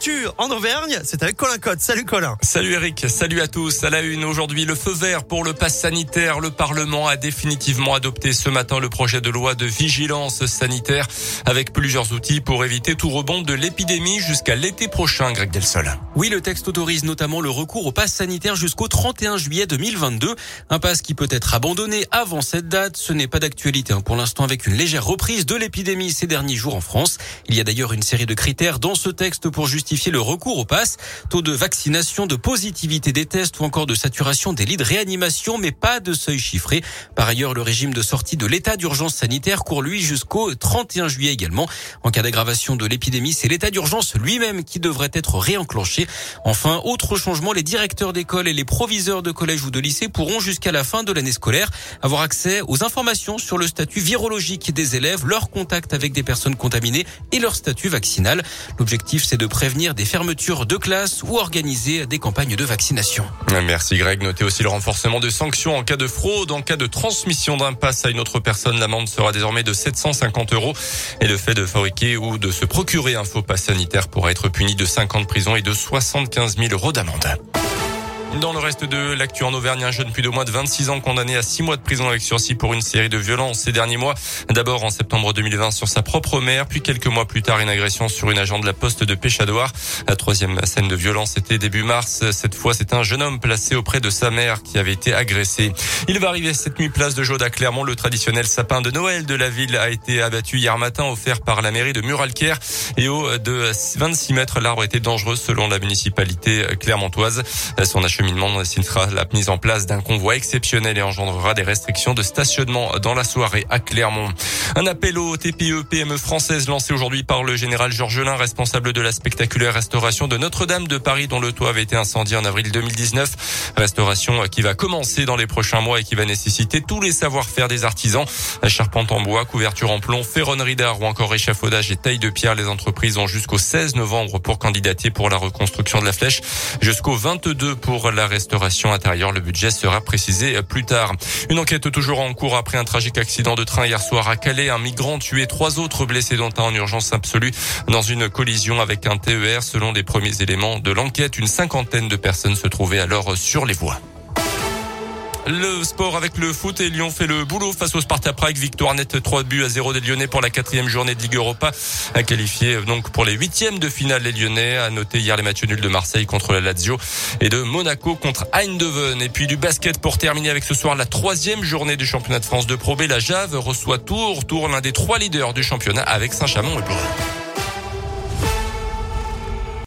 L'actu en Auvergne, c'est avec Colin Cotte. Salut Colin. Salut Eric, salut à tous. À la une aujourd'hui, le feu vert pour le pass sanitaire. Le Parlement a définitivement adopté ce matin le projet de loi de vigilance sanitaire avec plusieurs outils pour éviter tout rebond de l'épidémie jusqu'à l'été prochain, Greg Delsol. Oui, le texte autorise notamment le recours au pass sanitaire jusqu'au 31 juillet 2022. Un pass qui peut être abandonné avant cette date. Ce n'est pas d'actualité hein, pour l'instant avec une légère reprise de l'épidémie ces derniers jours en France. Il y a d'ailleurs une série de critères dans ce texte pour pour justifier le recours au pass. Taux de vaccination, de positivité des tests ou encore de saturation des lits de réanimation, mais pas de seuil chiffré. Par ailleurs, le régime de sortie de l'état d'urgence sanitaire court lui jusqu'au 31 juillet également. En cas d'aggravation de l'épidémie, c'est l'état d'urgence lui-même qui devrait être réenclenché. Enfin, autre changement, les directeurs d'école et les proviseurs de collège ou de lycée pourront jusqu'à la fin de l'année scolaire avoir accès aux informations sur le statut virologique des élèves, leur contact avec des personnes contaminées et leur statut vaccinal. L'objectif, c'est de prévenir des fermetures de classes ou organiser des campagnes de vaccination. Merci Greg. Notez aussi le renforcement de sanctions en cas de fraude, en cas de transmission d'un pass à une autre personne. L'amende sera désormais de 750 euros et le fait de fabriquer ou de se procurer un faux pass sanitaire pourra être puni de 5 ans de prison et de 75 000 euros d'amende. Dans le reste de l'actu en Auvergne, un jeune plus de moins de 26 ans condamné à 6 mois de prison avec sursis pour une série de violences ces derniers mois. D'abord en septembre 2020 sur sa propre mère, puis quelques mois plus tard une agression sur une agent de la poste de Péchadoir. La troisième scène de violence était début mars. Cette fois, c'est un jeune homme placé auprès de sa mère qui avait été agressé. Il va arriver cette nuit place de Jaude à Clermont. Le traditionnel sapin de Noël de la ville a été abattu hier matin, offert par la mairie de Muralcaire. Et haut de 26 mètres, l'arbre était dangereux selon la municipalité clermontoise. Son cheminement nécessitera la mise en place d'un convoi exceptionnel et engendrera des restrictions de stationnement dans la soirée à Clermont. Un appel aux TPE PME françaises lancé aujourd'hui par le général Georgelin, responsable de la spectaculaire restauration de Notre-Dame de Paris dont le toit avait été incendié en avril 2019. Restauration qui va commencer dans les prochains mois et qui va nécessiter tous les savoir-faire des artisans. Charpente en bois, couverture en plomb, ferronnerie d'art ou encore échafaudage et taille de pierre. Les entreprises ont jusqu'au 16 novembre pour candidater pour la reconstruction de la flèche. Jusqu'au 22 pour la restauration intérieure. Le budget sera précisé plus tard. Une enquête toujours en cours après un tragique accident de train hier soir à Calais. Un migrant tué, trois autres blessés dont un en urgence absolue dans une collision avec un TER. Selon les premiers éléments de l'enquête, une cinquantaine de personnes se trouvaient alors sur les. Le sport avec le foot et Lyon fait le boulot face au Sparta Prague. Victoire nette 3 buts à 0 des Lyonnais pour la quatrième journée de Ligue Europa. Qualifié donc pour les huitièmes de finale les Lyonnais. A noté hier les matchs nuls de Marseille contre la Lazio et de Monaco contre Eindhoven. Et puis du basket pour terminer avec ce soir la troisième journée du championnat de France de Pro B. La Jave reçoit tour tour l'un des trois leaders du championnat avec Saint-Chamond.